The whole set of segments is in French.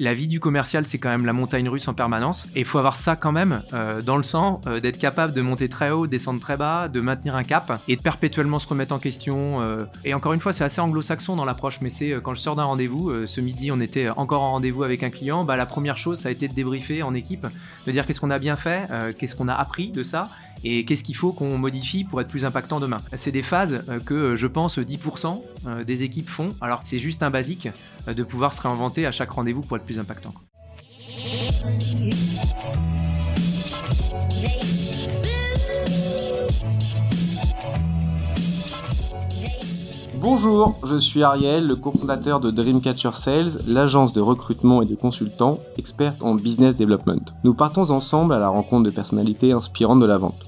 la vie du commercial, c'est quand même la montagne russe en permanence. Et il faut avoir ça quand même euh, dans le sang, euh, d'être capable de monter très haut, descendre très bas, de maintenir un cap et de perpétuellement se remettre en question. Euh. Et encore une fois, c'est assez anglo-saxon dans l'approche, mais c'est quand je sors d'un rendez-vous, ce midi on était encore en rendez-vous avec un client, bah, la première chose ça a été de débriefer en équipe, de dire qu'est-ce qu'on a bien fait, qu'est-ce qu'on a appris de ça et qu'est-ce qu'il faut qu'on modifie pour être plus impactant demain? C'est des phases que je pense 10% des équipes font. Alors c'est juste un basique de pouvoir se réinventer à chaque rendez-vous pour être plus impactant. Bonjour, je suis Ariel, le cofondateur de Dreamcatcher Sales, l'agence de recrutement et de consultants experte en business development. Nous partons ensemble à la rencontre de personnalités inspirantes de la vente.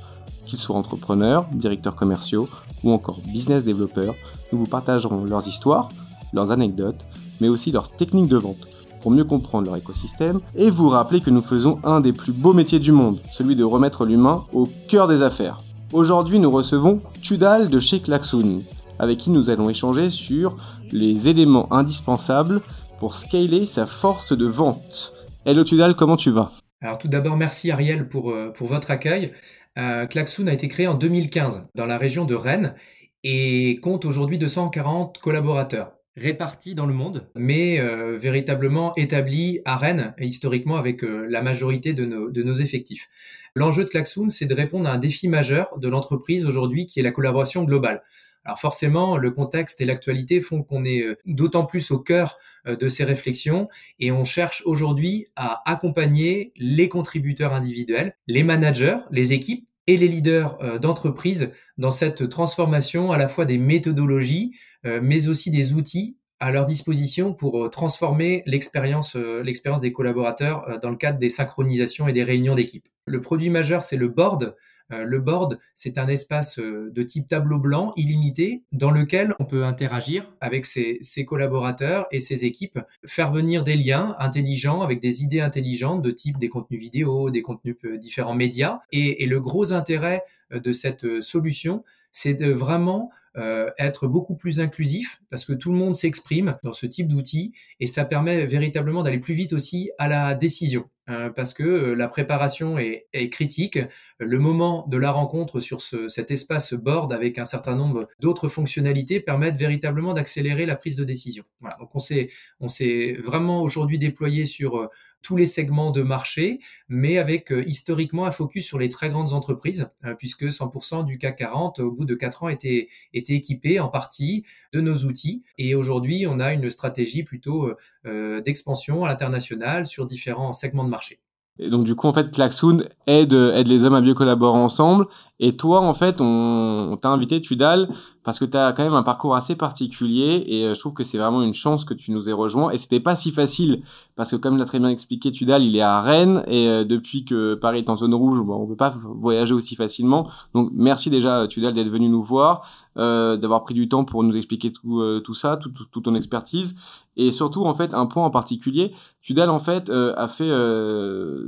Qu'ils soient entrepreneurs, directeurs commerciaux ou encore business développeurs, nous vous partagerons leurs histoires, leurs anecdotes, mais aussi leurs techniques de vente pour mieux comprendre leur écosystème et vous rappeler que nous faisons un des plus beaux métiers du monde, celui de remettre l'humain au cœur des affaires. Aujourd'hui, nous recevons Tudal de chez Klaxoon, avec qui nous allons échanger sur les éléments indispensables pour scaler sa force de vente. Hello Tudal, comment tu vas? Alors tout d'abord, merci Ariel pour, euh, pour votre accueil. Euh, a été créé en 2015 dans la région de Rennes et compte aujourd'hui 240 collaborateurs répartis dans le monde, mais euh, véritablement établis à Rennes, et historiquement avec euh, la majorité de nos, de nos effectifs. L'enjeu de Klaxoon, c'est de répondre à un défi majeur de l'entreprise aujourd'hui, qui est la collaboration globale. Alors forcément, le contexte et l'actualité font qu'on est euh, d'autant plus au cœur de ces réflexions et on cherche aujourd'hui à accompagner les contributeurs individuels, les managers, les équipes et les leaders d'entreprise dans cette transformation à la fois des méthodologies, euh, mais aussi des outils à leur disposition pour euh, transformer l'expérience euh, l'expérience des collaborateurs dans le cadre des synchronisations et des réunions d'équipe. Le produit majeur, c'est le board. Le board, c'est un espace de type tableau blanc illimité dans lequel on peut interagir avec ses, collaborateurs et ses équipes, faire venir des liens intelligents avec des idées intelligentes de type des contenus vidéo, des contenus différents médias. Et, et le gros intérêt de cette solution, c'est de vraiment euh, être beaucoup plus inclusif parce que tout le monde s'exprime dans ce type d'outils et ça permet véritablement d'aller plus vite aussi à la décision euh, parce que euh, la préparation est, critique. Le moment de la rencontre sur cet espace board avec un certain nombre d'autres fonctionnalités permettent véritablement d'accélérer la prise de décision. Voilà. Donc on s'est on s'est vraiment aujourd'hui déployé sur tous les segments de marché, mais avec euh, historiquement un focus sur les très grandes entreprises, euh, puisque 100% du CAC 40 au bout de 4 ans était, était équipé en partie de nos outils. Et aujourd'hui, on a une stratégie plutôt euh, d'expansion à l'international sur différents segments de marché. Et donc du coup, en fait, Klaxoon aide, aide les hommes à mieux collaborer ensemble. Et toi, en fait, on, t'a invité, Tudal, parce que tu as quand même un parcours assez particulier et euh, je trouve que c'est vraiment une chance que tu nous aies rejoint et c'était pas si facile parce que comme l'a très bien expliqué Tudal, il est à Rennes et euh, depuis que Paris est en zone rouge, on peut pas voyager aussi facilement. Donc merci déjà Tudal d'être venu nous voir, euh, d'avoir pris du temps pour nous expliquer tout, euh, ça, toute tout, ton expertise. Et surtout en fait un point en particulier, Tudal en fait a fait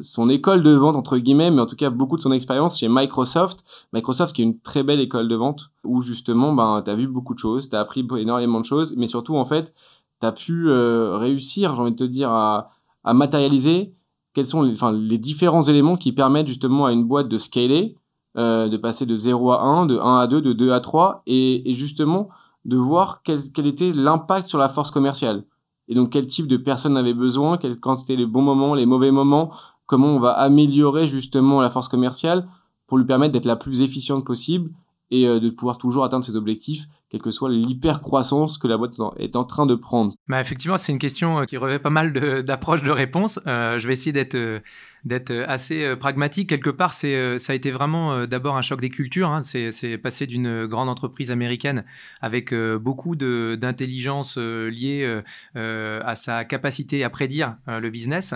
son école de vente entre guillemets, mais en tout cas beaucoup de son expérience chez Microsoft, Microsoft qui est une très belle école de vente où justement ben, tu as vu beaucoup de choses, tu as appris énormément de choses, mais surtout, en fait, tu as pu euh, réussir, j'ai envie de te dire, à, matérialiser quels sont les, enfin, les différents éléments qui permettent justement à une boîte de scaler, euh, de passer de 0 à 1, de 1 à 2, de 2 à 3, et, justement de voir quel, quel était l'impact sur la force commerciale. Et donc quel type de personnes avait besoin, quel, quand étaient les bons moments, les mauvais moments, comment on va améliorer justement la force commerciale pour lui permettre d'être la plus efficiente possible et euh, de pouvoir toujours atteindre ses objectifs, quelle que soit l'hyper-croissance que la boîte est en train de prendre bah Effectivement, c'est une question euh, qui revêt pas mal d'approches de, réponses. Euh, je vais essayer d'être d'être assez pragmatique. Quelque part, c'est ça a été vraiment d'abord un choc des cultures. Hein. C'est passé d'une grande entreprise américaine avec beaucoup d'intelligence liée à sa capacité à prédire le business.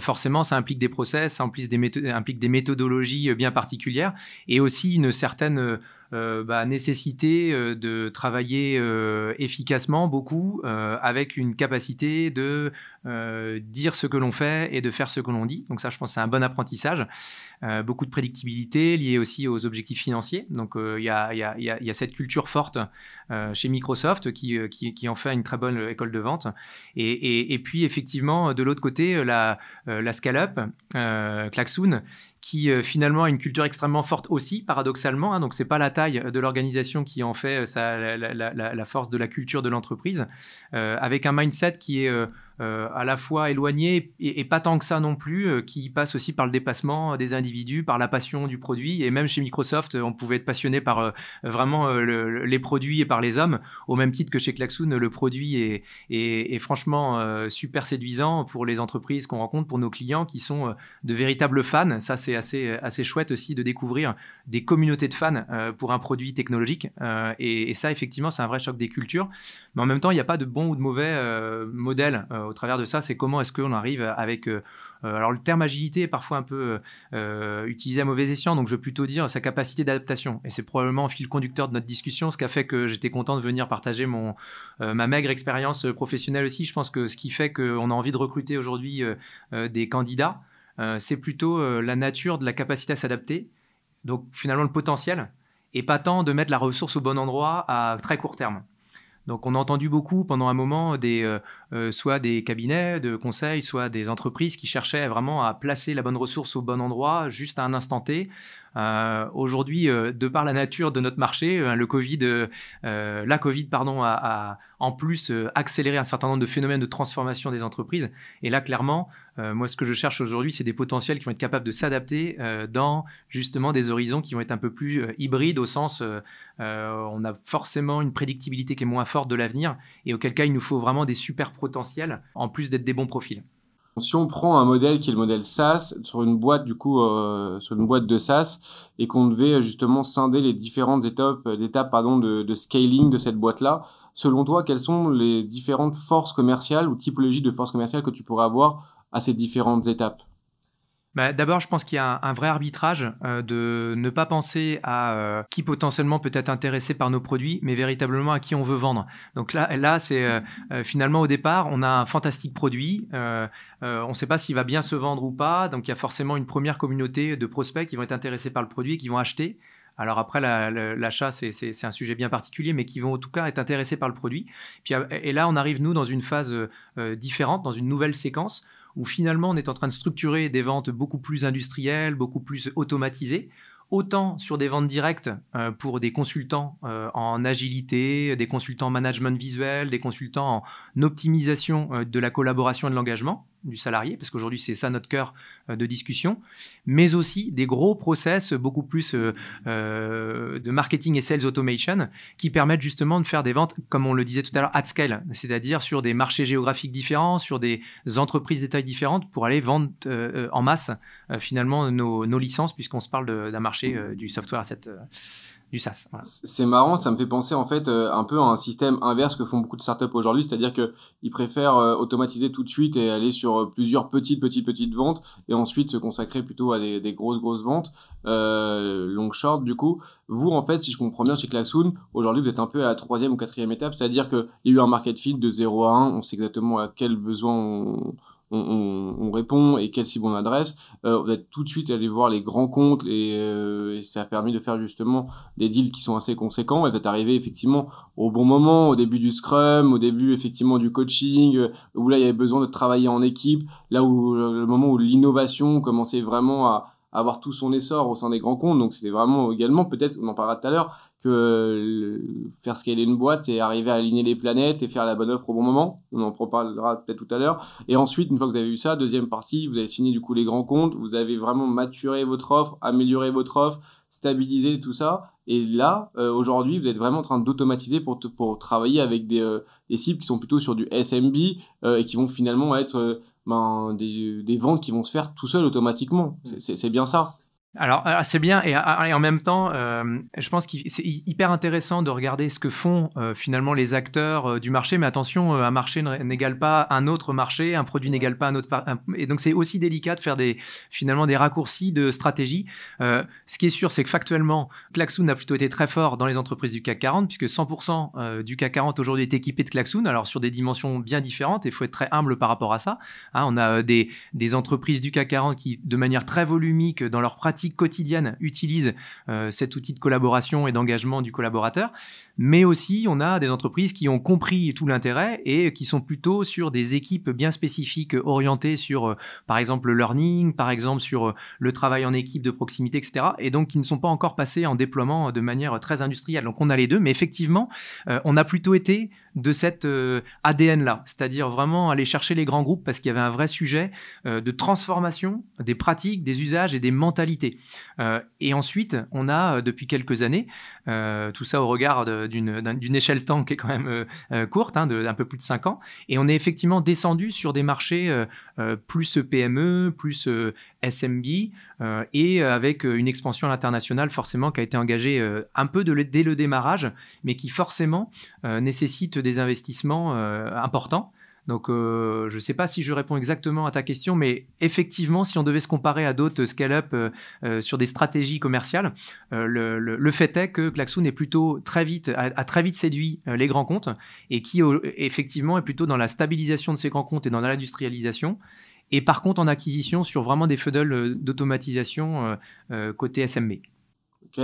forcément, ça implique des process, ça implique des, méthodologies bien particulières et aussi une certaine euh, bah, nécessité euh, de travailler euh, efficacement beaucoup avec une capacité de dire ce que l'on fait et de faire ce que l'on dit. Donc ça, je pense, c'est un bon apprentissage. beaucoup de prédictibilité liée aussi aux objectifs financiers. Donc il y, a, cette culture forte chez Microsoft qui, qui, en fait une très bonne école de vente. Et, puis effectivement, de l'autre côté, la, la scale-up, Klaxoon, qui euh, finalement a une culture extrêmement forte aussi, paradoxalement. Hein, donc, c'est pas la taille de l'organisation qui en fait euh, ça, la, force de la culture de l'entreprise, euh, avec un mindset qui est euh, à la fois éloigné et, pas tant que ça non plus, euh, qui passe aussi par le dépassement des individus, par la passion du produit. Et même chez Microsoft, on pouvait être passionné par euh, vraiment les produits et par les hommes, au même titre que chez Klaxoon, le produit est, franchement super séduisant pour les entreprises qu'on rencontre, pour nos clients qui sont de véritables fans. Ça, c'est assez, assez chouette aussi de découvrir des communautés de fans pour un produit technologique. Et, ça, effectivement, c'est un vrai choc des cultures. Mais en même temps, il n'y a pas de bon ou de mauvais modèle au travers de ça, c'est comment est-ce qu'on arrive avec... Euh, euh, alors le terme agilité est parfois un peu euh, utilisé à mauvais escient, donc je veux plutôt dire sa capacité d'adaptation. Et c'est probablement un fil conducteur de notre discussion, ce qui a fait que j'étais content de venir partager mon, ma maigre expérience professionnelle aussi. Je pense que ce qui fait qu'on a envie de recruter aujourd'hui des candidats, c'est plutôt la nature de la capacité à s'adapter, donc finalement le potentiel, et pas tant de mettre la ressource au bon endroit à très court terme. Donc on a entendu beaucoup pendant un moment euh, euh, soit des cabinets de conseil, soit des entreprises qui cherchaient vraiment à placer la bonne ressource au bon endroit, juste à un instant T, aujourd'hui, euh, de par la nature de notre marché, euh, le COVID, la Covid pardon, a, en plus accéléré un certain nombre de phénomènes de transformation des entreprises. Et là, clairement, moi, ce que je cherche aujourd'hui, c'est des potentiels qui vont être capables de s'adapter dans justement des horizons qui vont être un peu plus hybrides au sens, on a forcément une prédictibilité qui est moins forte de l'avenir et auquel cas il nous faut vraiment des super potentiels en plus d'être des bons profils. Si on prend un modèle qui est le modèle SaaS sur une boîte euh, de SaaS et qu'on devait euh, justement scinder les différentes étapes, euh, pardon, de, de scaling de cette boîte là, selon toi, quelles sont les différentes forces commerciales ou typologies de forces commerciales que tu pourrais avoir à ces différentes étapes? Bah, d'abord, je pense qu'il y a un, vrai arbitrage euh, de ne pas penser à euh, qui potentiellement peut être intéressé par nos produits, mais véritablement à qui on veut vendre. Donc là, là c'est euh, finalement au départ, on a un fantastique produit, on ne sait pas s'il va bien se vendre ou pas, donc il y a forcément une première communauté de prospects qui vont être intéressés par le produit et qui vont acheter. Alors après, l'achat, c'est un sujet bien particulier, mais qui vont en tout cas être intéressés par le produit. Et là, on arrive, nous, dans une phase différente, dans une nouvelle séquence, où finalement on est en train de structurer des ventes beaucoup plus industrielles, beaucoup plus automatisées, autant sur des ventes directes euh, pour des consultants euh, en agilité, des consultants en management visuel, des consultants en optimisation euh, de la collaboration et de l'engagement du salarié, parce qu'aujourd'hui c'est ça notre cœur de discussion, mais aussi des gros process beaucoup plus de marketing et sales automation qui permettent justement de faire des ventes, comme on le disait tout à l'heure, at scale, c'est-à-dire sur des marchés géographiques différents, sur des entreprises de taille différentes pour aller vendre en masse finalement nos, nos licences, puisqu'on se parle d'un marché euh, du software asset euh, du. C'est marrant, ça me fait penser en fait euh, un peu à un système inverse que font beaucoup de startups aujourd'hui, c'est-à-dire qu'ils préfèrent automatiser tout de suite et aller sur plusieurs petites, petites, petites ventes et ensuite se consacrer plutôt à des, grosses, grosses ventes, long short du coup. Vous en fait, si je comprends bien chez Klaxoon, aujourd'hui vous êtes un peu à la troisième ou quatrième étape, c'est-à-dire qu'il y a eu un market fit de 0 à 1, on sait exactement à quel besoin on, on, répond et quelle cible on adresse. Euh, vous êtes tout de suite allé voir les grands comptes euh, et, ça a permis de faire justement des deals qui sont assez conséquents. Et vous êtes arrivé effectivement au bon moment, au début du Scrum, au début effectivement du coaching, euh, où là il y avait besoin de travailler en équipe, là où le moment où l'innovation commençait vraiment à, avoir tout son essor au sein des grands comptes. Donc c'était vraiment également, peut-être, on en parlera tout à l'heure, que faire scaler une boîte, c'est arriver à aligner les planètes et faire la bonne offre au bon moment. On en parlera peut-être tout à l'heure. Et ensuite, une fois que vous avez eu ça, deuxième partie, vous avez signé du coup les grands comptes, vous avez vraiment maturé votre offre, amélioré votre offre, stabilisé tout ça. Et là, euh, aujourd'hui, vous êtes vraiment en train d'automatiser pour, pour travailler avec des, euh, des, cibles qui sont plutôt sur du SMB euh, et qui vont finalement être ben, des, des, ventes qui vont se faire tout seul automatiquement. C'est bien ça. Alors, ah, c'est bien et, ah, en même temps, euh, je pense que c'est hyper intéressant de regarder ce que font euh, finalement les acteurs euh, du marché. Mais attention, un marché n'égale pas un autre marché, un produit n'égale pas un autre. et donc, c'est aussi délicat de faire des finalement des raccourcis de stratégie. ce qui est sûr, c'est que factuellement, Klaxoon a plutôt été très fort dans les entreprises du CAC 40, puisque 100% du CAC 40 aujourd'hui est équipé de Klaxoon. Alors sur des dimensions bien différentes, il faut être très humble par rapport à ça. Hein, on a des, des entreprises du CAC 40 qui, de manière très volumique dans leur pratique quotidienne utilise euh, cet outil de collaboration et d'engagement du collaborateur, mais aussi on a des entreprises qui ont compris tout l'intérêt et qui sont plutôt sur des équipes bien spécifiques orientées sur, euh, par exemple, le learning, par exemple sur euh, le travail en équipe de proximité, etc. Et donc qui ne sont pas encore passés en déploiement de manière très industrielle. Donc on a les deux, mais effectivement, on a plutôt été de cet ADN-là, c'est-à-dire vraiment aller chercher les grands groupes parce qu'il y avait un vrai sujet de transformation des pratiques, des usages et des mentalités. Euh, et ensuite, on a euh, depuis quelques années, euh, tout ça au regard d'une échelle temps qui est quand même courte, hein, d'un peu plus de 5 ans, et on est effectivement descendu sur des marchés plus PME, plus SMB, et avec une expansion à l'international forcément qui a été engagée un peu dès le démarrage, mais qui forcément nécessite des investissements importants. Donc, euh, je ne sais pas si je réponds exactement à ta question, mais effectivement, si on devait se comparer à d'autres scale-up euh, euh, sur des stratégies commerciales, le, fait est que Klaxoon a, très vite séduit les grands comptes et qui, effectivement, est plutôt dans la stabilisation de ces grands comptes et dans l'industrialisation. Et par contre, en acquisition sur vraiment des funnels d'automatisation côté SMB. Ok.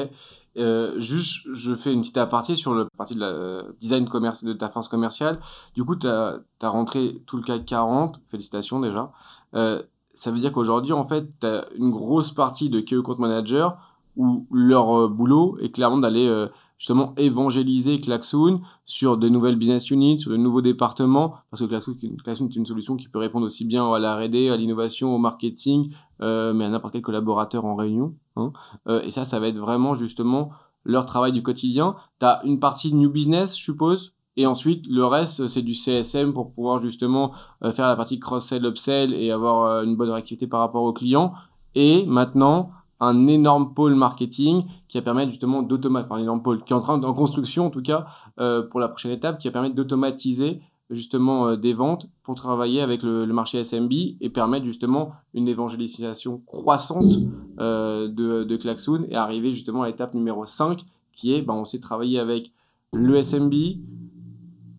Euh, juste, je fais une petite aparté sur le partie de la euh, design commerce, de ta force commerciale. Du coup, tu as, rentré tout le CAC 40. Félicitations déjà. Euh, ça veut dire qu'aujourd'hui, en fait, tu as une grosse partie de Key Account Manager où leur euh, boulot est clairement d'aller euh, justement évangéliser Klaxoon sur de nouvelles business units, sur de nouveaux départements, parce que Klaxoon, est une solution qui peut répondre aussi bien à la R&D, à l'innovation, au marketing, euh, mais à n'importe quel collaborateur en réunion. Hein. Euh, et ça, ça va être vraiment justement leur travail du quotidien. Tu as une partie de new business, je suppose, et ensuite, le reste, c'est du CSM pour pouvoir justement euh, faire la partie cross-sell, upsell et avoir une bonne réactivité par rapport aux clients. Et maintenant, un énorme pôle marketing qui va permettre justement d'automatiser, un énorme pôle qui est en construction en tout cas euh, pour la prochaine étape, qui va permettre d'automatiser justement euh, des ventes pour travailler avec le, marché SMB et permettre justement une évangélisation croissante euh, de, de Klaxoon et arriver justement à l'étape numéro 5 qui est, ben, on s'est travaillé avec le SMB,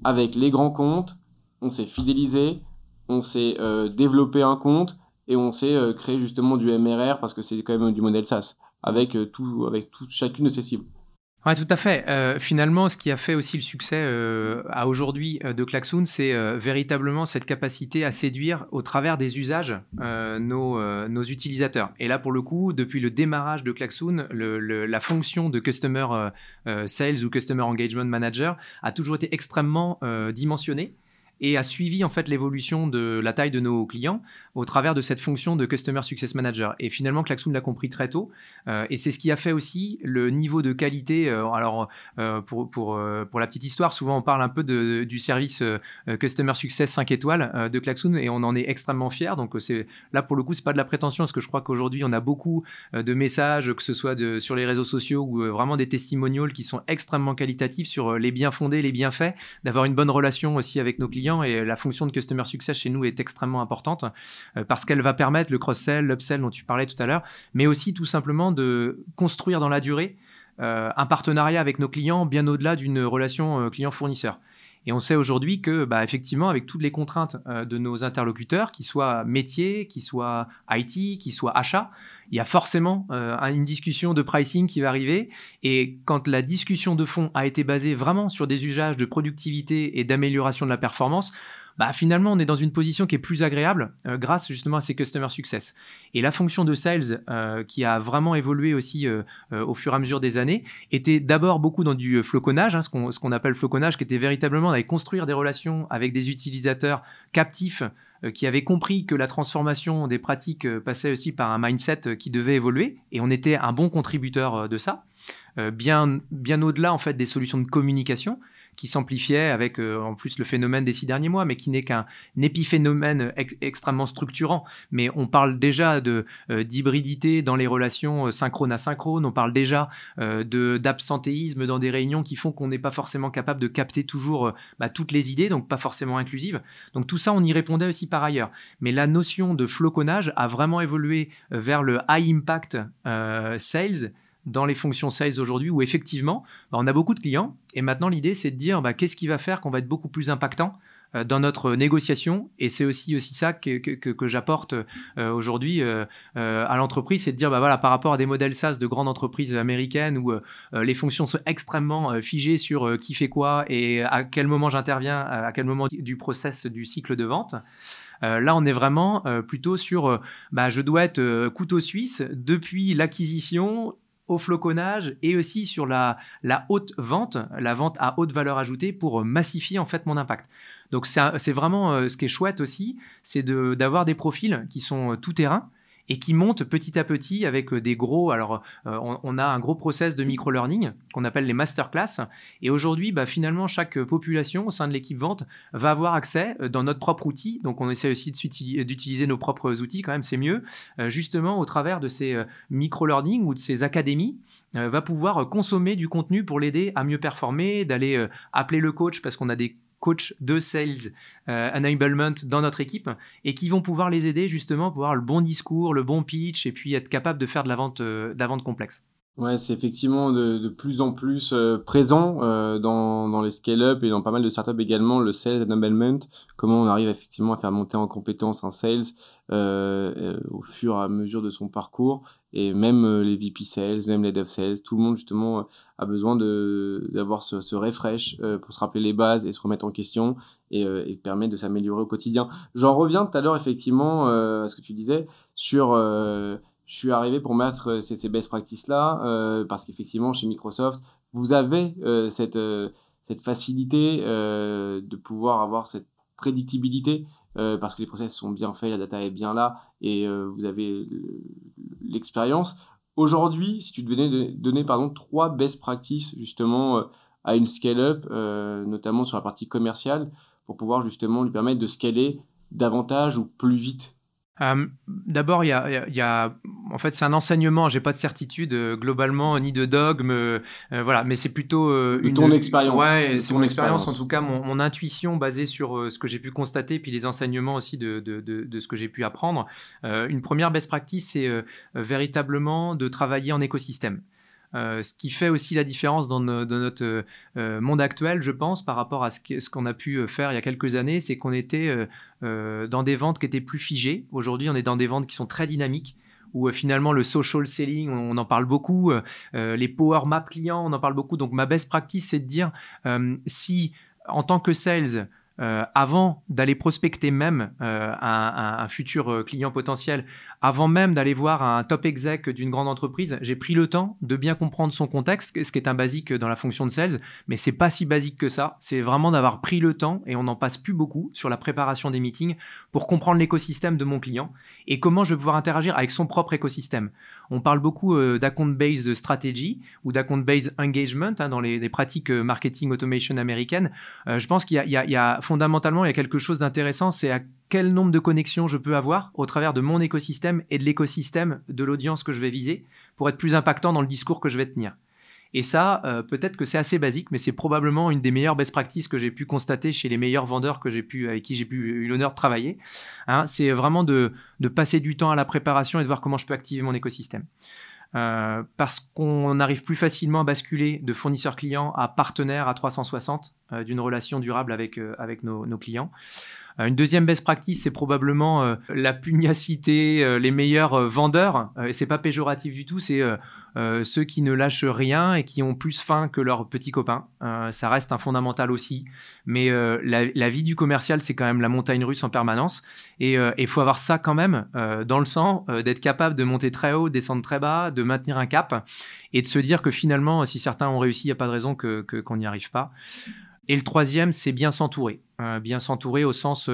avec les grands comptes, on s'est fidélisé, on s'est développé un compte et on sait euh, créer justement du MRR parce que c'est quand même du modèle SaaS avec euh, tout, avec tout, chacune de ses cibles. Oui, tout à fait. Euh, finalement, ce qui a fait aussi le succès à aujourd'hui de Klaxoon, c'est véritablement cette capacité à séduire au travers des usages nos, nos, utilisateurs. Et là, pour le coup, depuis le démarrage de Klaxoon, la fonction de Customer Sales ou Customer Engagement Manager a toujours été extrêmement dimensionnée et a suivi en fait l'évolution de la taille de nos clients au travers de cette fonction de Customer Success Manager. Et finalement, Klaxoon l'a compris très tôt. Euh, et c'est ce qui a fait aussi le niveau de qualité. Euh, alors, euh, pour, pour, pour la petite histoire, souvent on parle un peu du service Customer Success 5 étoiles de Klaxoon et on en est extrêmement fier. Donc, c'est là pour le coup, c'est pas de la prétention parce que je crois qu'aujourd'hui, on a beaucoup de messages, que ce soit sur les réseaux sociaux ou vraiment des testimonials qui sont extrêmement qualitatifs sur les bien fondés, les bienfaits, d'avoir une bonne relation aussi avec nos clients. Et la fonction de Customer Success chez nous est extrêmement importante. Euh, parce qu'elle va permettre le cross-sell, l'upsell dont tu parlais tout à l'heure, mais aussi tout simplement de construire dans la durée euh, un partenariat avec nos clients bien au-delà d'une relation euh, client-fournisseur. Et on sait aujourd'hui que, bah, effectivement, avec toutes les contraintes de nos interlocuteurs, qu'ils soient métiers, qu'ils soient IT, qu'ils soient achats, il y a forcément une discussion de pricing qui va arriver. Et quand la discussion de fond a été basée vraiment sur des usages de productivité et d'amélioration de la performance, bah, finalement, on est dans une position qui est plus agréable euh, grâce justement à ces customer success. Et la fonction de sales, euh, qui a vraiment évolué aussi euh, au fur et à mesure des années, était d'abord beaucoup dans du floconnage, hein, ce qu'on appelle floconnage, qui était véritablement d'aller construire des relations avec des utilisateurs captifs qui avaient compris que la transformation des pratiques passait aussi par un mindset qui devait évoluer, et on était un bon contributeur de ça, bien, bien au-delà en fait des solutions de communication qui s'amplifiait avec en plus le phénomène des six derniers mois, mais qui n'est qu'un épiphénomène extrêmement structurant. Mais on parle déjà de d'hybridité dans les relations synchrone asynchrone, on parle déjà de d'absentéisme dans des réunions qui font qu'on n'est pas forcément capable de capter toujours bah, toutes les idées, donc pas forcément inclusives. Donc tout ça, on y répondait aussi par ailleurs. Mais la notion de floconnage a vraiment évolué vers le high impact sales dans les fonctions sales aujourd'hui où effectivement, bah, on a beaucoup de clients. Et maintenant l'idée c'est de dire bah, qu'est-ce qui va faire qu'on va être beaucoup plus impactant euh, dans notre négociation. Et c'est aussi ça que, j'apporte euh, aujourd'hui euh, à l'entreprise. C'est de dire bah voilà par rapport à des modèles SaaS de grandes entreprises américaines où les fonctions sont extrêmement figées sur qui fait quoi et à quel moment j'interviens à quel moment du process du cycle de vente là, on est vraiment plutôt sur, je dois être couteau suisse depuis l'acquisition au floconnage et aussi sur la, la, haute vente, la vente à haute valeur ajoutée pour massifier en fait mon impact. Donc c'est vraiment euh, ce qui est chouette aussi, c'est d'avoir des profils qui sont euh, tout terrain et qui monte petit à petit avec euh, des gros. Alors, euh, on, a un gros process de micro-learning qu'on appelle les masterclass. Et aujourd'hui, bah, finalement, chaque population au sein de l'équipe vente va avoir accès euh, dans notre propre outil. Donc, on essaie aussi d'utiliser nos propres outils, quand même, c'est mieux. justement, au travers de ces micro-learning ou de ces académies, va pouvoir consommer du contenu pour l'aider à mieux performer, d'aller appeler le coach parce qu'on a des coach de sales euh, enablement dans notre équipe et qui vont pouvoir les aider justement pour avoir le bon discours, le bon pitch et puis être capable de faire de la vente, euh, de complexe. Ouais, c'est effectivement de, plus en plus euh, présent euh, dans, les scale-up et dans pas mal de startups également, le sales enablement, comment on arrive effectivement à faire monter en compétence un sales au fur et à mesure de son parcours, et même les VP sales, même les dev sales, tout le monde justement a besoin d'avoir ce, refresh pour se rappeler les bases et se remettre en question et, et permettre de s'améliorer au quotidien. J'en reviens tout à l'heure effectivement à ce que tu disais sur je suis arrivé pour mettre euh, ces, best practices là euh, parce qu'effectivement chez Microsoft vous avez euh, cette facilité de pouvoir avoir cette prédictibilité parce que les process sont bien faits, la data est bien là et vous avez l'expérience. Aujourd'hui, si tu devais donner pardon trois best practices justement à une scale-up, notamment sur la partie commerciale, pour pouvoir justement lui permettre de scaler davantage ou plus vite euh, d'abord, il y a, en fait, c'est un enseignement. J'ai pas de certitude euh, globalement ni de dogme, euh, voilà. Mais c'est plutôt une ton expérience. Ouais, c'est mon expérience. En tout cas, mon, intuition basée sur ce que j'ai pu constater, puis les enseignements aussi de, de ce que j'ai pu apprendre. une première best practice, c'est véritablement de travailler en écosystème. Euh, ce qui fait aussi la différence dans, notre euh, monde actuel, je pense, par rapport à ce qu'on a pu faire il y a quelques années, c'est qu'on était euh, dans des ventes qui étaient plus figées. Aujourd'hui, on est dans des ventes qui sont très dynamiques où finalement le social selling, on en parle beaucoup, les power map clients, on en parle beaucoup. Donc ma best practice, c'est de dire si en tant que sales, euh, avant d'aller prospecter même euh, un, futur euh, client potentiel, avant même d'aller voir un top exec d'une grande entreprise, j'ai pris le temps de bien comprendre son contexte, ce qui est un basique dans la fonction de sales, mais c'est pas si basique que ça. C'est vraiment d'avoir pris le temps, et on n'en passe plus beaucoup sur la préparation des meetings, pour comprendre l'écosystème de mon client et comment je vais pouvoir interagir avec son propre écosystème. On parle beaucoup d'account-based strategy ou d'account-based engagement hein, dans les, pratiques marketing automation américaines. je pense qu'il y, a fondamentalement, quelque chose d'intéressant, c'est à quel nombre de connexions je peux avoir au travers de mon écosystème et de l'écosystème de l'audience que je vais viser pour être plus impactant dans le discours que je vais tenir. Et ça, euh, peut-être que c'est assez basique, mais c'est probablement une des meilleures best practices que j'ai pu constater chez les meilleurs vendeurs que j'ai pu, avec qui j'ai pu eu l'honneur de travailler. Hein. c'est vraiment de, passer du temps à la préparation et de voir comment je peux activer mon écosystème. Euh, parce qu'on arrive plus facilement à basculer de fournisseur client à partenaire à 360 euh, d'une relation durable avec, nos, clients. Une deuxième best practice, c'est probablement la pugnacité, les meilleurs vendeurs. et c'est pas péjoratif du tout, c'est euh, ceux qui ne lâchent rien et qui ont plus faim que leurs petits copains. Euh, ça reste un fondamental aussi. Mais euh, la, vie du commercial, c'est quand même la montagne russe en permanence. Et il faut avoir ça quand même dans le sang, d'être capable de monter très haut, descendre très bas, de maintenir un cap et de se dire que finalement, si certains ont réussi, il n'y a pas de raison que, qu'on n'y arrive pas. Et le troisième, c'est bien s'entourer. bien s'entourer au sens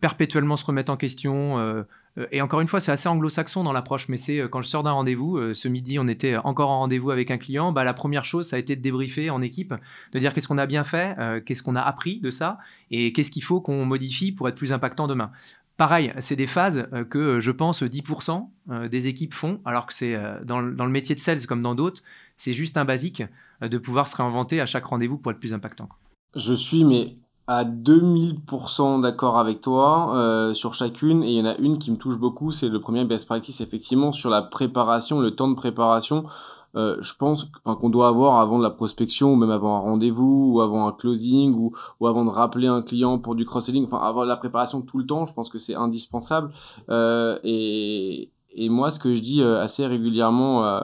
perpétuellement se remettre en question, euh, et encore une fois, c'est assez anglo-saxon dans l'approche, mais c'est euh, quand je sors d'un rendez-vous, euh, ce midi, on était encore en rendez-vous avec un client, bah, la première chose, ça a été de débriefer en équipe, de dire qu'est-ce qu'on a bien fait, qu'est-ce qu'on a appris de ça, et qu'est-ce qu'il faut qu'on modifie pour être plus impactant demain. Pareil, c'est des phases que je pense 10% des équipes font, alors que c'est dans, le métier de sales comme dans d'autres, c'est juste un basique de pouvoir se réinventer à chaque rendez-vous pour être plus impactant. Je suis mais à 2000% d'accord avec toi euh, sur chacune et il y en a une qui me touche beaucoup, c'est le premier best practice effectivement sur la préparation, le temps de préparation. Euh, je pense qu'on doit avoir avant de la prospection ou même avant un rendez-vous ou avant un closing ou, avant de rappeler un client pour du cross-selling, enfin avoir la préparation tout le temps, je pense que c'est indispensable. Euh, et, et moi, ce que je dis euh, assez régulièrement euh,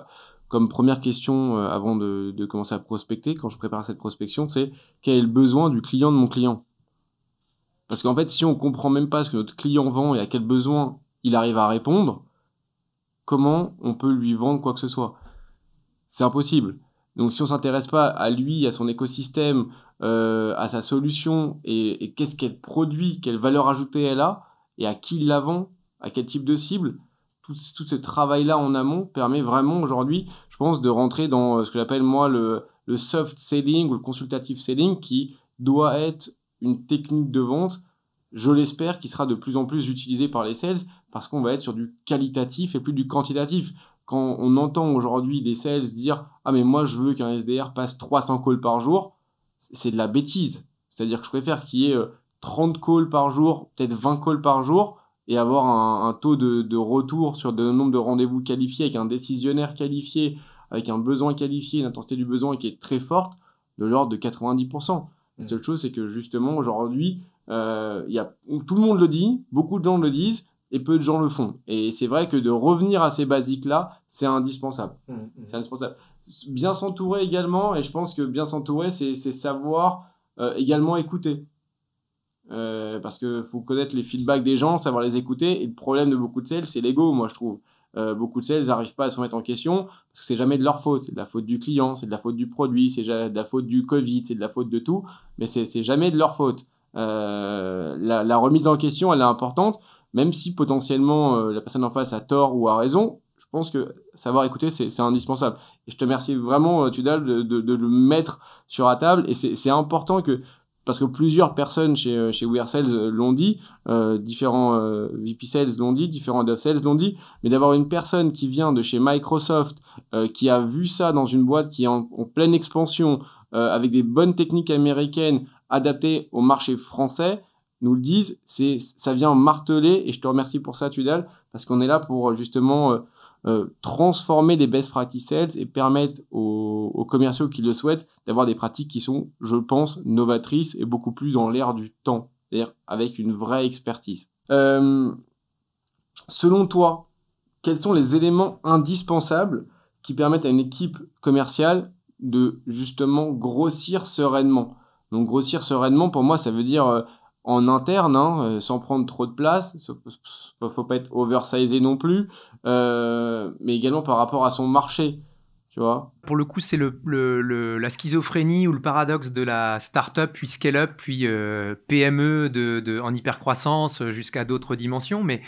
comme première question euh, avant de, commencer à prospecter, quand je prépare cette prospection, c'est quel est le besoin du client de mon client? Parce qu'en fait, si on comprend même pas ce que notre client vend et à quel besoin il arrive à répondre, comment on peut lui vendre quoi que ce soit? C'est impossible. Donc si on s'intéresse pas à lui, à son écosystème, euh, à sa solution et, et qu'est-ce qu'elle produit, quelle valeur ajoutée elle a et à qui il la vend, à quel type de cible, tout, tout ce travail-là en amont permet vraiment aujourd'hui, je pense, de rentrer dans euh, ce que j'appelle moi le, soft selling ou le consultative selling qui doit être une technique de vente, je l'espère, qui sera de plus en plus utilisée par les sales parce qu'on va être sur du qualitatif et plus du quantitatif. Quand on entend aujourd'hui des sales dire Ah, mais moi je veux qu'un SDR passe 300 calls par jour, c'est de la bêtise. C'est-à-dire que je préfère qu'il y ait 30 euh, calls par jour, peut-être 20 calls par jour, et avoir un, taux de, retour sur le nombre de rendez-vous qualifiés avec un décisionnaire qualifié, avec un besoin qualifié, une intensité du besoin qui est très forte, de l'ordre de 90%. La seule chose, c'est que justement, aujourd'hui, euh, y a, tout le monde le dit, beaucoup de gens le disent, et peu de gens le font. Et c'est vrai que de revenir à ces basiques-là, c'est indispensable. Mmh, mmh. C'est indispensable. Bien s'entourer également, et je pense que bien s'entourer, c'est savoir euh, également écouter. Euh, parce que faut connaître les feedbacks des gens, savoir les écouter. Et le problème de beaucoup de sales, c'est l'ego, moi je trouve. Euh, beaucoup de sales n'arrivent pas à se remettre en question parce que c'est jamais de leur faute. C'est de la faute du client, c'est de la faute du produit, c'est de la faute du Covid, c'est de la faute de tout, mais c'est jamais de leur faute. Euh, la, remise en question, elle est importante, même si potentiellement la personne en face a tort ou a raison. Je pense que savoir écouter, c'est indispensable. Et je te remercie vraiment, Tudal, de, de, le mettre sur la table. Et c'est important que parce que plusieurs personnes chez, euh, chez We Sales euh, l'ont dit, euh, différents euh, VP Sales l'ont dit, différents Dev Sales l'ont dit, mais d'avoir une personne qui vient de chez Microsoft, euh, qui a vu ça dans une boîte qui est en, pleine expansion, avec des bonnes techniques américaines adaptées au marché français, nous le disent, c'est ça vient marteler, et je te remercie pour ça, Tudal, parce qu'on est là pour justement euh, transformer les best practices et permettre aux, commerciaux qui le souhaitent d'avoir des pratiques qui sont, je pense, novatrices et beaucoup plus dans l'air du temps, c'est-à-dire avec une vraie expertise. Euh, selon toi, quels sont les éléments indispensables qui permettent à une équipe commerciale de justement grossir sereinement? Donc grossir sereinement, pour moi, ça veut dire euh, en interne, hein, euh, sans prendre trop de place. Faut pas être oversizé non plus, euh, mais également par rapport à son marché. Tu vois Pour le coup, c'est le, la schizophrénie ou le paradoxe de la start-up, puis scale-up, puis euh, PME de, de, en hypercroissance jusqu'à d'autres dimensions. Mais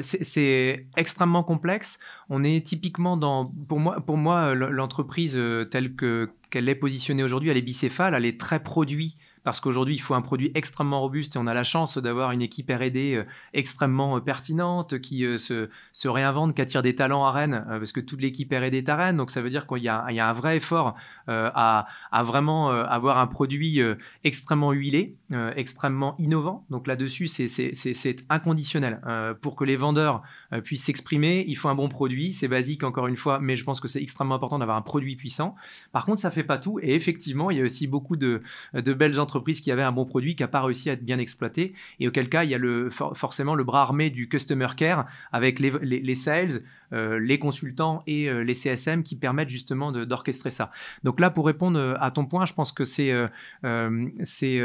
c'est extrêmement complexe. On est typiquement dans, pour moi, pour moi l'entreprise telle que qu'elle est positionnée aujourd'hui, elle est bicéphale, elle est très produit parce qu'aujourd'hui, il faut un produit extrêmement robuste et on a la chance d'avoir une équipe RD euh, extrêmement euh, pertinente qui euh, se, réinvente, qui attire des talents à Rennes, parce que toute l'équipe RD est à Rennes. Donc, ça veut dire qu'il y, a un vrai effort à, vraiment avoir un produit extrêmement huilé, extrêmement innovant. Donc, là-dessus, c'est inconditionnel. pour que les vendeurs puissent s'exprimer, il faut un bon produit. C'est basique, encore une fois, mais je pense que c'est extrêmement important d'avoir un produit puissant. Par contre, ça fait pas tout. Et effectivement, il y a aussi beaucoup de, de belles entreprises entreprise qui avait un bon produit qui n'a pas réussi à être bien exploité. Et auquel cas, il y a le, forcément le bras armé du customer care avec les, les, sales, euh, les consultants et euh, les CSM qui permettent justement d'orchestrer ça. Donc là, pour répondre euh, à ton point, je pense que c'est c'est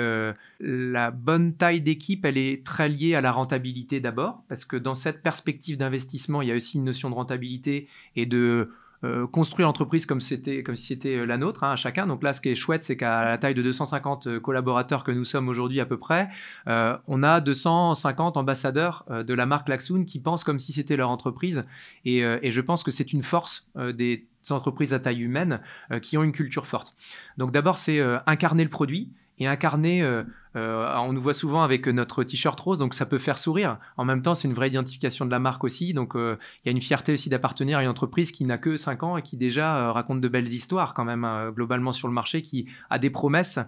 la bonne taille d'équipe, elle est très liée à la rentabilité d'abord, parce que dans cette perspective d'investissement, il y a aussi une notion de rentabilité et de euh, construire l'entreprise comme, c'était, comme si c'était euh, la nôtre, hein, à chacun. Donc là, ce qui est chouette, c'est qu'à la taille de 250 euh, collaborateurs que nous sommes aujourd'hui à peu près, on a 250 ambassadeurs de la marque Laxoon qui pensent comme si c'était leur entreprise. Et, et je pense que c'est une force des entreprises à taille humaine qui ont une culture forte. Donc d'abord, c'est incarner le produit et incarner, euh, euh, on nous voit souvent avec notre t-shirt rose, donc ça peut faire sourire. En même temps, c'est une vraie identification de la marque aussi. Donc euh, il y a une fierté aussi d'appartenir à une entreprise qui n'a que 5 ans et qui déjà raconte de belles histoires quand même globalement sur le marché, qui a des promesses,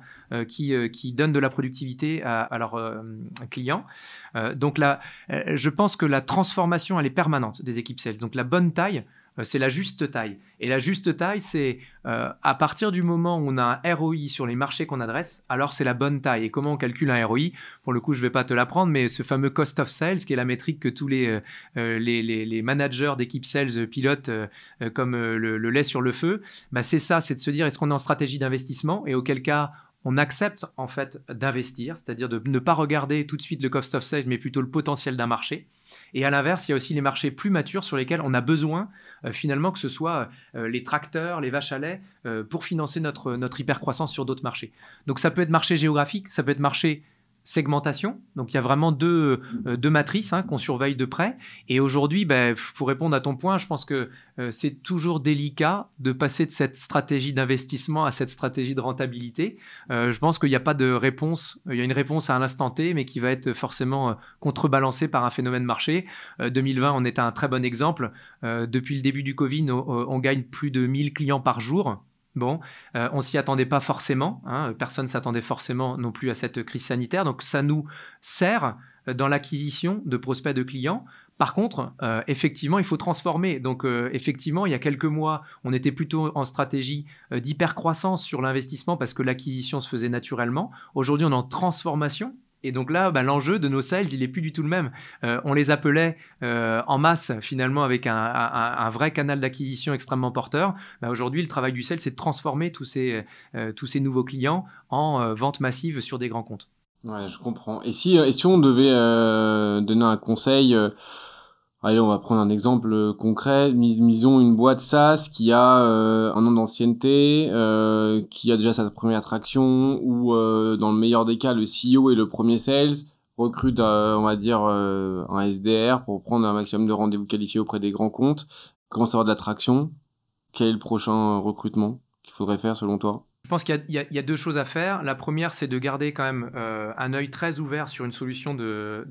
qui, qui donne de la productivité à, à leurs clients. donc là, je pense que la transformation, elle est permanente des équipes sales. Donc la bonne taille, c'est la juste taille. Et la juste taille, c'est euh, à partir du moment où on a un ROI sur les marchés qu'on adresse, alors c'est la bonne taille. Et comment on calcule un ROI Pour le coup, je ne vais pas te l'apprendre, mais ce fameux cost of sales, qui est la métrique que tous les, euh, les, managers d'équipe sales pilotent comme le, lait sur le feu, bah c'est ça, c'est de se dire est-ce qu'on est en stratégie d'investissement? Et auquel cas on accepte en fait d'investir, c'est-à-dire de ne pas regarder tout de suite le cost of sales, mais plutôt le potentiel d'un marché. Et à l'inverse, il y a aussi les marchés plus matures sur lesquels on a besoin euh, finalement que ce soit euh, les tracteurs, les vaches à lait, euh, pour financer notre, notre hypercroissance sur d'autres marchés. Donc ça peut être marché géographique, ça peut être marché segmentation. Donc il y a vraiment deux, euh, deux matrices hein, qu'on surveille de près. Et aujourd'hui, ben, pour répondre à ton point, je pense que euh, c'est toujours délicat de passer de cette stratégie d'investissement à cette stratégie de rentabilité. Euh, je pense qu'il n'y a pas de réponse. Il y a une réponse à un instant T, mais qui va être forcément contrebalancée par un phénomène marché. 2020 on est un très bon exemple. depuis le début du Covid, on, on gagne plus de 1000 clients par jour. Bon, euh, on s'y attendait pas forcément, hein, personne s'attendait forcément non plus à cette crise sanitaire, donc ça nous sert dans l'acquisition de prospects de clients. Par contre, euh, effectivement, il faut transformer. Donc, euh, effectivement, il y a quelques mois, on était plutôt en stratégie d'hypercroissance sur l'investissement parce que l'acquisition se faisait naturellement. Aujourd'hui, on est en transformation et donc là, bah, l'enjeu de nos sales, il n'est plus du tout le même. Euh, on les appelait euh, en masse, finalement, avec un, vrai canal d'acquisition extrêmement porteur. Bah, aujourd'hui, le travail du sales, c'est de transformer tous ces, euh, tous ces nouveaux clients en vente massive sur des grands comptes. Ouais, je comprends. Et si, et si on devait donner un conseil Allez, on va prendre un exemple euh, concret. Misons une boîte SaaS qui a euh, un an d'ancienneté, euh, qui a déjà sa première attraction, ou dans le meilleur des cas, le CEO et le premier sales recrutent, on va dire, un SDR pour prendre un maximum de rendez-vous qualifiés auprès des grands comptes. Comment ça va de l'attraction Quel est le prochain recrutement qu'il faudrait faire selon toi? Je pense qu'il y, a deux choses à faire. La première, c'est de garder quand même euh, un œil très ouvert sur une solution de,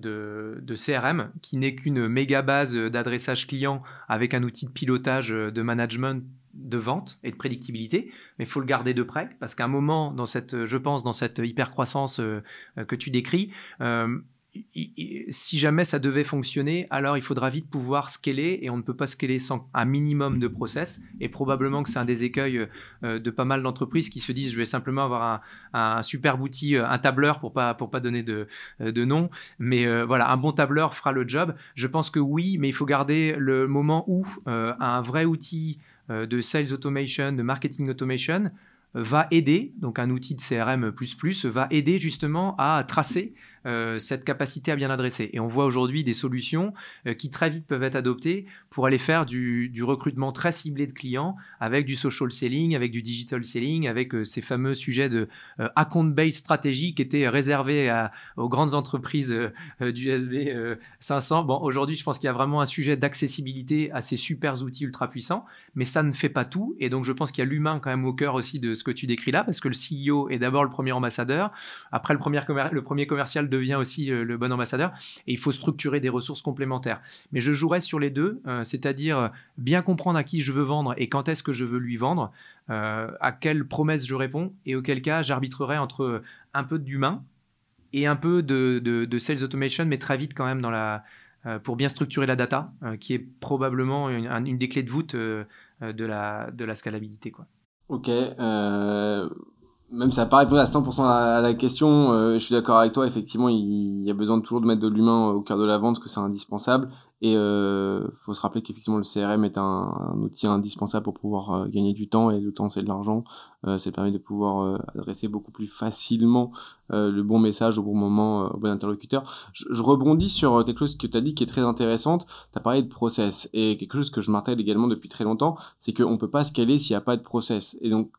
CRM qui n'est qu'une méga base d'adressage client avec un outil de pilotage de management de vente et de prédictibilité, mais il faut le garder de près parce qu'à un moment, dans cette, je pense, dans cette hyper croissance euh, que tu décris, euh, si jamais ça devait fonctionner, alors il faudra vite pouvoir scaler et on ne peut pas scaler sans un minimum de process. Et probablement que c'est un des écueils euh, de pas mal d'entreprises qui se disent je vais simplement avoir un, super outil, euh, un tableur pour pas pour pas donner de, euh, de nom, mais voilà un bon tableur fera le job. Je pense que oui, mais il faut garder le moment où un vrai outil de sales automation, de marketing automation va aider, donc un outil de CRM++, va aider justement à tracer cette capacité à bien adresser. Et on voit aujourd'hui des solutions euh, qui très vite peuvent être adoptées pour aller faire du, recrutement très ciblé de clients avec du social selling, avec du digital selling, avec euh, ces fameux sujets de account-based stratégie qui étaient réservés aux grandes entreprises du SB 500. Bon, aujourd'hui, je pense qu'il y a vraiment un sujet d'accessibilité à ces super outils ultra puissants, mais ça ne fait pas tout. Et donc, je pense qu'il y a l'humain quand même au cœur aussi de ce que tu décris là, parce que le CEO est d'abord le premier ambassadeur, après le premier, le premier commercial devient aussi euh, le bon ambassadeur, et il faut structurer des ressources complémentaires. Mais je jouerai sur les deux, euh, c'est-à-dire euh, bien comprendre à qui je veux vendre et quand est-ce que je veux lui vendre, à quelle promesse je réponds, et auquel cas j'arbitrerai entre un peu d'humain et un peu de, sales automation, mais très vite quand même dans la, pour bien structurer la data, qui est probablement une, des clés de voûte de, la, de la scalabilité. Ok. Euh, même ça n'a pas répondu à 100% à la question. Euh, je suis d'accord avec toi. Effectivement, il, y a besoin toujours de mettre de l'humain au cœur de la vente, que c'est indispensable. Et euh, faut se rappeler qu'effectivement le CRM est un, outil indispensable pour pouvoir euh, gagner du temps et le temps c'est de l'argent. Euh, ça permet de pouvoir euh, adresser beaucoup plus facilement euh, le bon message au bon moment au bon interlocuteur. Je, je rebondis sur quelque chose que tu as dit qui est très intéressante. Tu as parlé de process et quelque chose que je martèle également depuis très longtemps, c'est qu'on peut pas scaler s'il n'y a pas de process. Et donc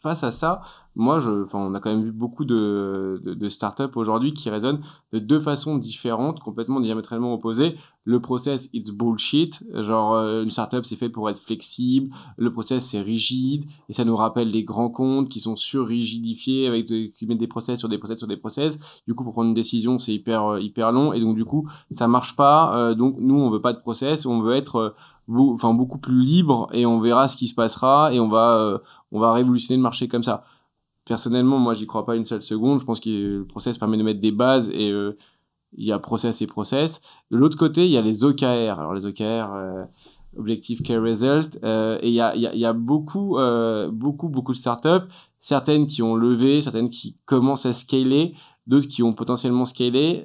face à ça, moi, je, enfin, on a quand même vu beaucoup de, de, de startups aujourd'hui qui résonnent de deux façons différentes, complètement diamétralement opposées. Le process, it's bullshit. Genre, euh, une startup, c'est fait pour être flexible. Le process, c'est rigide. Et ça nous rappelle les grands comptes qui sont sur-rigidifiés avec qui mettent des process sur des process sur des process. Du coup, pour prendre une décision, c'est hyper, euh, hyper long. Et donc, du coup, ça marche pas. Euh, donc, nous, on veut pas de process. On veut être, enfin, beaucoup plus libre et on verra ce qui se passera et on va, on va révolutionner le marché comme ça personnellement, moi, j'y crois pas une seule seconde. Je pense que le process permet de mettre des bases et euh, il y a process et process. De l'autre côté, il y a les OKR. Alors, les OKR, euh, Objective Key Result, euh, et il y a, y, a, y a, beaucoup, beaucoup, beaucoup de startups, certaines qui ont levé, certaines qui commencent à scaler, d'autres qui ont potentiellement scalé,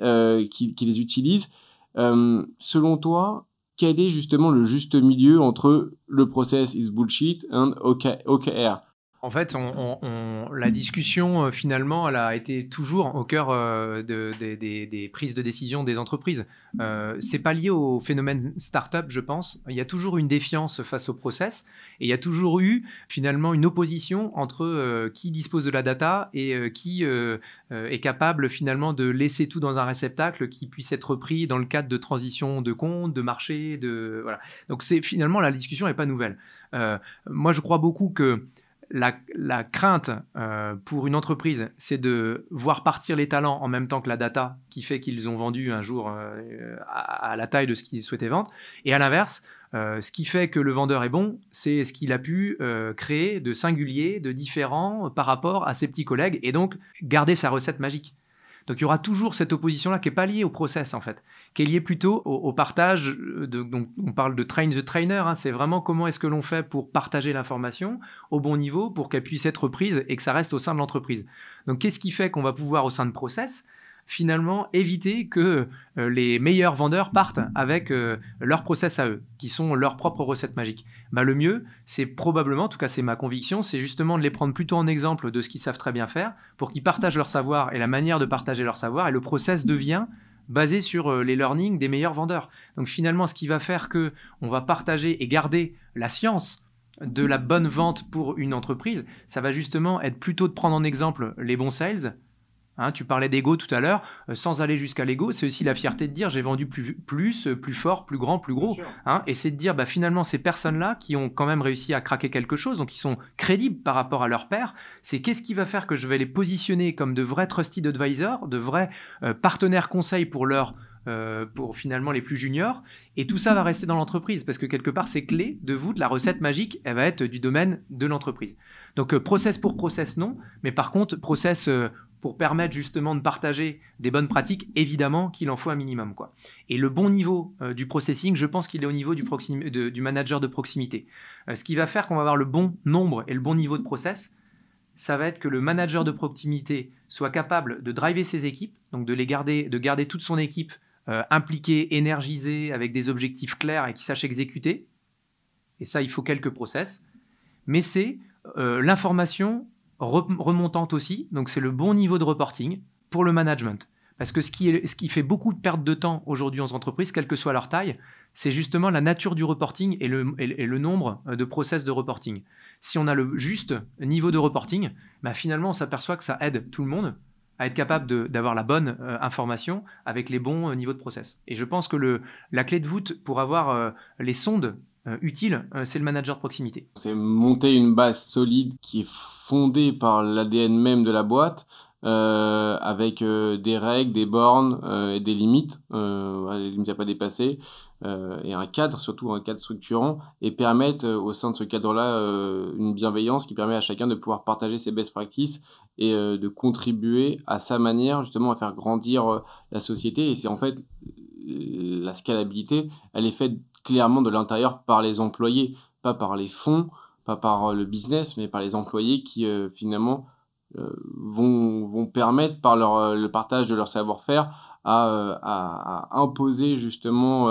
qui, qui les utilisent. selon toi, quel est justement le juste milieu entre le process is bullshit et OKR en fait, on, la discussion, euh, finalement, elle a été toujours au cœur euh, de, des prises de décision des entreprises. Euh, c'est pas lié au phénomène startup, je pense. Il y a toujours une défiance face au process et il y a toujours eu, finalement, une opposition entre euh, qui dispose de la data et qui est capable, finalement, de laisser tout dans un réceptacle qui puisse être pris dans le cadre de transition de compte, de marché, de... Voilà. Donc, c'est finalement, la discussion n'est pas nouvelle. moi, je crois beaucoup que la, crainte euh, pour une entreprise, c'est de voir partir les talents en même temps que la data qui fait qu'ils ont vendu un jour euh, à, la taille de ce qu'ils souhaitaient vendre. Et à l'inverse, euh, ce qui fait que le vendeur est bon, c'est ce qu'il a pu créer de singulier, de différent par rapport à ses petits collègues et donc garder sa recette magique. Donc il y aura toujours cette opposition-là qui n'est pas liée au process en fait, qui est liée plutôt au, partage. De, donc on parle de train the trainer, hein, c'est vraiment comment est-ce que l'on fait pour partager l'information au bon niveau pour qu'elle puisse être prise et que ça reste au sein de l'entreprise. Donc qu'est-ce qui fait qu'on va pouvoir au sein de process finalement éviter que euh, les meilleurs vendeurs partent avec euh, leur process à eux, qui sont leurs propres recettes magiques. Bah, le mieux, c'est probablement, en tout cas c'est ma conviction, c'est justement de les prendre plutôt en exemple de ce qu'ils savent très bien faire, pour qu'ils partagent leur savoir et la manière de partager leur savoir, et le process devient basé sur euh, les learnings des meilleurs vendeurs. Donc finalement, ce qui va faire que on va partager et garder la science de la bonne vente pour une entreprise, ça va justement être plutôt de prendre en exemple les bons sales, Hein, tu parlais d'ego tout à l'heure, euh, sans aller jusqu'à l'ego, c'est aussi la fierté de dire j'ai vendu plus, plus, euh, plus fort, plus grand, plus gros. Hein, et c'est de dire bah, finalement ces personnes-là qui ont quand même réussi à craquer quelque chose, donc qui sont crédibles par rapport à leur père, c'est qu'est-ce qui va faire que je vais les positionner comme de vrais trusted advisors, de vrais euh, partenaires conseils pour leur pour finalement les plus juniors. Et tout ça va rester dans l'entreprise parce que quelque part, ces clés de vous, de la recette magique, elle va être du domaine de l'entreprise. Donc, process pour process, non. Mais par contre, process pour permettre justement de partager des bonnes pratiques, évidemment qu'il en faut un minimum. Quoi. Et le bon niveau euh, du processing, je pense qu'il est au niveau du, manager de proximité. Euh, ce qui va faire qu'on va avoir le bon nombre et le bon niveau de process, ça va être que le manager de proximité soit capable de driver ses équipes, donc de les garder, de garder toute son équipe euh, impliquée, énergisée, avec des objectifs clairs et qui sache exécuter. Et ça, il faut quelques process. Mais c'est l'information remontante aussi, donc c'est le bon niveau de reporting pour le management. Parce que ce qui, fait beaucoup de perte de temps aujourd'hui en entreprise, quelle que soit leur taille, c'est justement la nature du reporting et le, nombre de process de reporting. Si on a le juste niveau de reporting, bah finalement on s'aperçoit que ça aide tout le monde à être capable d'avoir la bonne euh, information avec les bons euh, niveaux de process. Et je pense que le, la clé de voûte pour avoir euh, les sondes utile, euh, c'est le manager de proximité. C'est monter une base solide qui est fondée par l'ADN même de la boîte, avec des règles, des bornes et des limites, les limites à pas dépasser, et un cadre, surtout un cadre structurant, et permettre au sein de ce cadre-là une bienveillance qui permet à chacun de pouvoir partager ses best practices et de contribuer à sa manière justement à faire grandir la société. Et c'est en fait la scalabilité, elle est faite clairement de l'intérieur par les employés, pas par les fonds, pas par euh, le business, mais par les employés qui euh, finalement vont, vont permettre par leur, le partage de leur savoir-faire à, à, imposer justement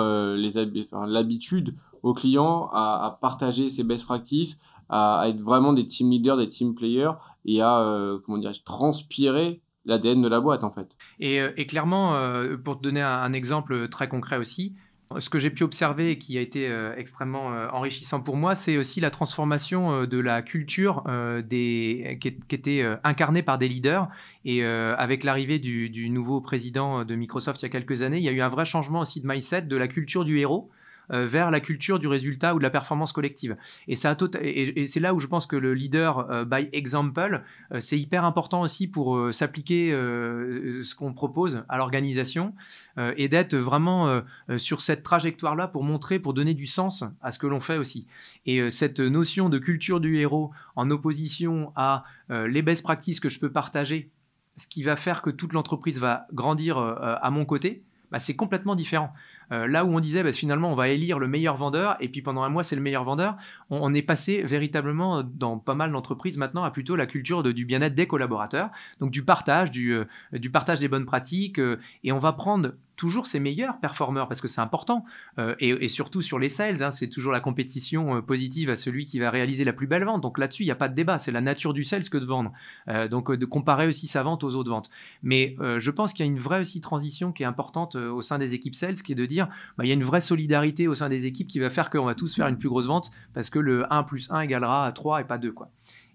l'habitude aux clients à, partager ces best practices, à, être vraiment des team leaders, des team players et à comment dire, transpirer l'ADN de la boîte en fait. Et, et clairement, pour te donner un, exemple très concret aussi, ce que j'ai pu observer et qui a été euh, extrêmement euh, enrichissant pour moi, c'est aussi la transformation euh, de la culture qui, était incarnée par des leaders. Et avec l'arrivée du, du, nouveau président de Microsoft il y a quelques années, il y a eu un vrai changement aussi de mindset de la culture du héros euh, vers la culture du résultat ou de la performance collective. Et, et, c'est là où je pense que le leader euh, by example, euh, c'est hyper important aussi pour s'appliquer ce qu'on propose à l'organisation et d'être vraiment sur cette trajectoire-là pour montrer, pour donner du sens à ce que l'on fait aussi. Et cette notion de culture du héros en opposition à les best practices que je peux partager, ce qui va faire que toute l'entreprise va grandir à mon côté, bah, c'est complètement différent. Euh, là où on disait bah, finalement on va élire le meilleur vendeur et puis pendant un mois c'est le meilleur vendeur, on, est passé véritablement dans pas mal d'entreprises maintenant à plutôt la culture du bien-être des collaborateurs, donc du partage, du, euh, partage des bonnes pratiques euh, et on va prendre toujours ses meilleurs performeurs parce que c'est important. Euh, et, surtout sur les sales, hein, c'est toujours la compétition euh, positive à celui qui va réaliser la plus belle vente. Donc là-dessus, il n'y a pas de débat. C'est la nature du sales que de vendre. Euh, donc de comparer aussi sa vente aux autres ventes. Mais je pense qu'il y a une vraie aussi transition qui est importante au sein des équipes sales, qui est de dire bah, il y a une vraie solidarité au sein des équipes qui va faire qu'on va tous faire une plus grosse vente parce que le 1 plus 1 égalera à 3 et pas 2. Quoi.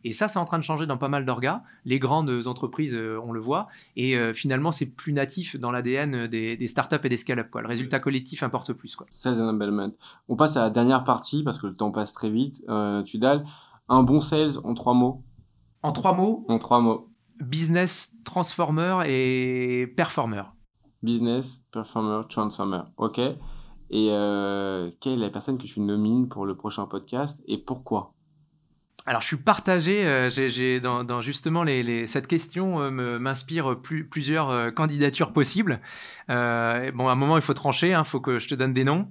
Et ça, c'est en train de changer dans pas mal d'orgas. Les grandes entreprises, euh, on le voit. Et euh, finalement, c'est plus natif dans l'ADN des, startups et des scale-up. Le résultat collectif importe plus. Quoi. Sales enablement. On passe à la dernière partie parce que le temps passe très vite. Euh, Tudal, un bon sales en trois mots. En trois mots En trois mots. Business, transformer et performer. Business, performer, transformer. OK. Et quelle est la personne que tu nomines pour le prochain podcast et pourquoi? Alors, je suis partagé. Euh, j'ai, dans, justement les, cette question euh, m'inspire plusieurs euh, candidatures possibles. bon, à un moment, il faut trancher. Il hein, faut que je te donne des noms.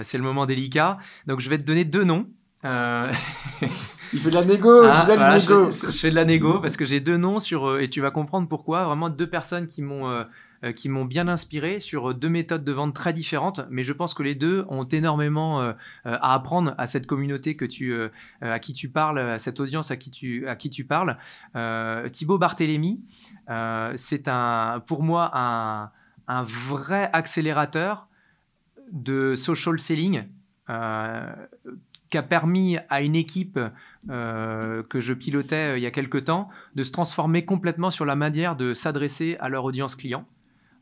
c'est le moment délicat. Donc, je vais te donner deux noms. il fait de la négo. Ah, négo. Je, je, fais de la négo parce que j'ai deux noms sur et tu vas comprendre pourquoi. Vraiment deux personnes qui m'ont qui m'ont bien inspiré sur deux méthodes de vente très différentes, mais je pense que les deux ont énormément euh, euh, à apprendre à cette communauté que tu, à qui tu parles, à cette audience à qui tu, à qui tu parles. Thibaut Barthélémy, c'est un, pour moi un, vrai accélérateur de social selling. qui a permis à une équipe que je pilotais il y a quelque temps de se transformer complètement sur la manière de s'adresser à leur audience client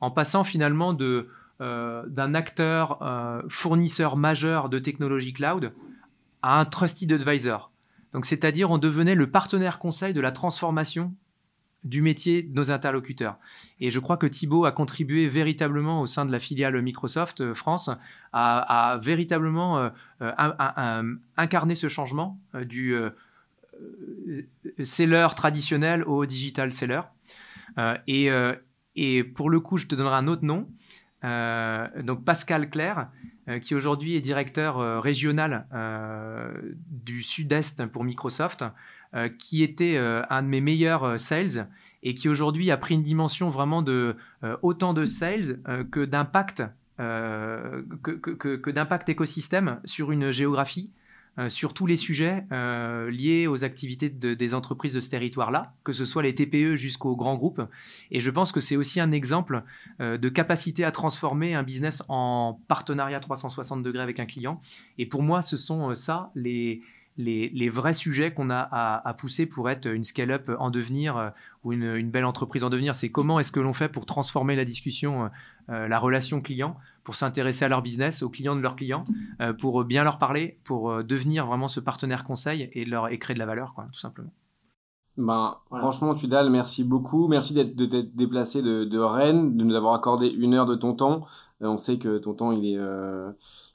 en passant finalement de, euh, d'un acteur euh, fournisseur majeur de technologie cloud à un trusted advisor. Donc, c'est-à-dire, on devenait le partenaire conseil de la transformation du métier de nos interlocuteurs. Et je crois que Thibault a contribué véritablement au sein de la filiale Microsoft euh, France à, véritablement incarner ce changement du seller traditionnel au digital seller. et, et pour le coup, je te donnerai un autre nom. Euh, donc Pascal Claire, euh, qui aujourd'hui est directeur euh, régional du Sud-Est pour Microsoft, qui était un de mes meilleurs sales et qui aujourd'hui a pris une dimension vraiment de autant de sales que d'impact que, que d'impact écosystème sur une géographie euh, sur tous les sujets euh, liés aux activités des entreprises de ce territoire-là, que ce soit les TPE jusqu'aux grands groupes. Et je pense que c'est aussi un exemple euh, de capacité à transformer un business en partenariat 360 degrés avec un client. Et pour moi, ce sont ça les, les, vrais sujets qu'on a à, pousser pour être une scale-up en devenir ou une, une, belle entreprise en devenir. C'est comment est-ce que l'on fait pour transformer la discussion, la relation client pour s'intéresser à leur business, aux clients de leurs clients, euh, pour bien leur parler, pour euh, devenir vraiment ce partenaire conseil et, leur, et créer de la valeur, quoi, tout simplement. Ben, Franchement, Tudal, merci beaucoup. Merci d'être, de t'être déplacé de, Rennes, de nous avoir accordé une heure de ton temps. Euh, on sait que ton temps, il est,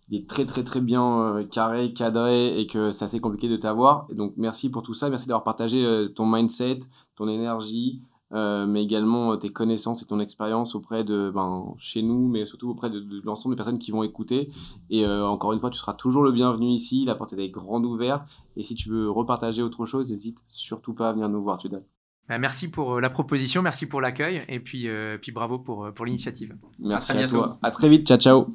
il est très, très, très bien carré, cadré et que c'est assez compliqué de t'avoir. Et donc, merci pour tout ça. Merci d'avoir partagé ton mindset, ton énergie, euh, mais également euh, tes connaissances et ton expérience auprès de ben, chez nous, mais surtout auprès de, l'ensemble des personnes qui vont écouter. Et euh, encore une fois, tu seras toujours le bienvenu ici. La porte est grande ouverte. Et si tu veux repartager autre chose, n'hésite surtout pas à venir nous voir, Tudal. Bah, merci pour la proposition, merci pour l'accueil et puis, puis bravo pour, pour l'initiative. Merci à, à toi. À très vite. Ciao, ciao.